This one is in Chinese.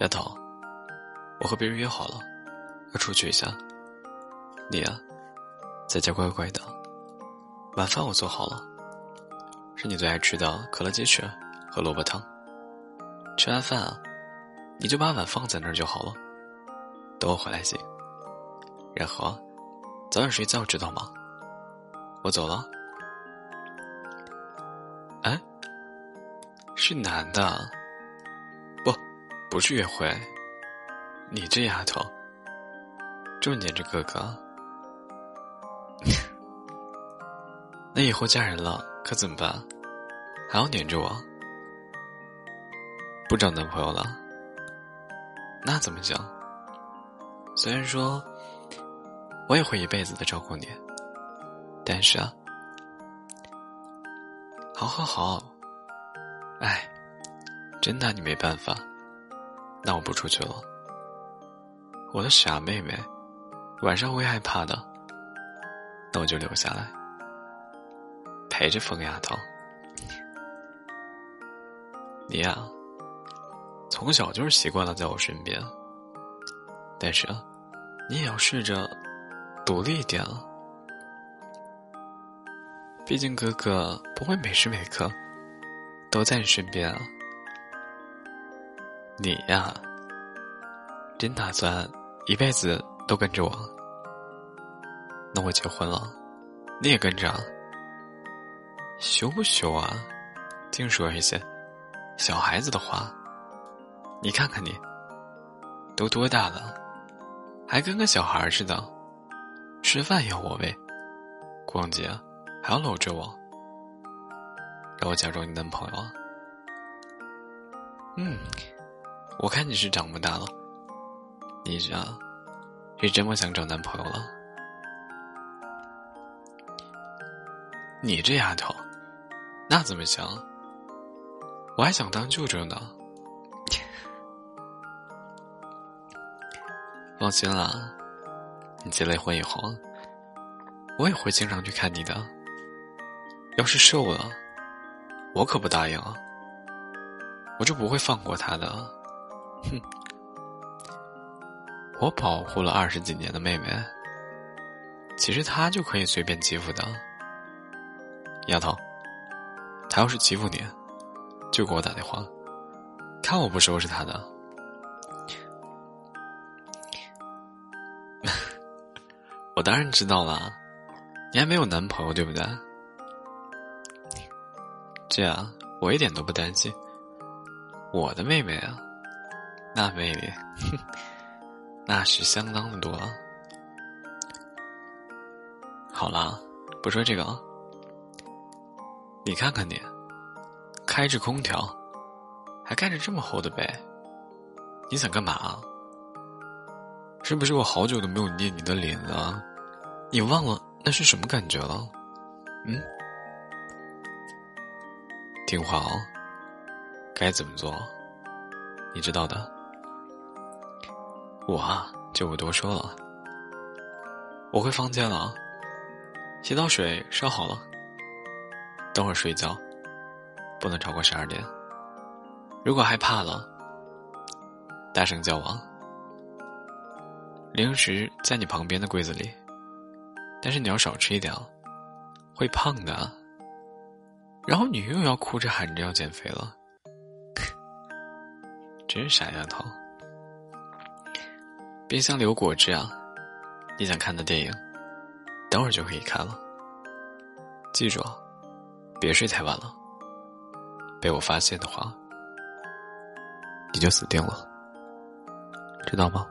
丫头，我和别人约好了，要出去一下。你呀，在家乖乖的。晚饭我做好了，是你最爱吃的可乐鸡翅和萝卜汤。吃完饭啊，你就把碗放在那儿就好了，等我回来行。然后，早点睡觉，知道吗？我走了。哎，是男的。不是约会，你这丫头这么黏着哥哥，那以后嫁人了可怎么办？还要黏着我？不找男朋友了？那怎么讲？虽然说我也会一辈子的照顾你，但是啊，好好好，哎，真拿你没办法。那我不出去了，我的傻妹妹，晚上会害怕的。那我就留下来，陪着疯丫头。你呀，从小就是习惯了在我身边，但是啊，你也要试着独立一点啊。毕竟哥哥不会每时每刻都在你身边啊。你呀，真打算一辈子都跟着我？那我结婚了，你也跟着？羞不羞啊？净说一些小孩子的话。你看看你，都多大了，还跟个小孩似的？吃饭要我喂，逛街还要搂着我，让我假装你男朋友啊？嗯。我看你是长不大了，你这是这么想找男朋友了？你这丫头，那怎么行？我还想当舅舅呢。放心啦，你结了婚以后，我也会经常去看你的。要是瘦了，我可不答应啊，我就不会放过他的。哼，我保护了二十几年的妹妹，其实她就可以随便欺负的。丫头，她要是欺负你，就给我打电话，看我不收拾她的。我当然知道了，你还没有男朋友对不对？这样我一点都不担心，我的妹妹啊。那魅力，那是相当的多了。好了，不说这个了。你看看你，开着空调，还盖着这么厚的被，你想干嘛？是不是我好久都没有捏你的脸了？你忘了那是什么感觉了？嗯，听话哦，该怎么做，你知道的。我啊，就不多说了。我回房间了，洗澡水烧好了。等会儿睡觉，不能超过十二点。如果害怕了，大声叫我。零食在你旁边的柜子里，但是你要少吃一点，会胖的。然后你又要哭着喊着要减肥了，真是傻丫头。冰箱里有果汁啊！你想看的电影，等会儿就可以看了。记住，别睡太晚了。被我发现的话，你就死定了，知道吗？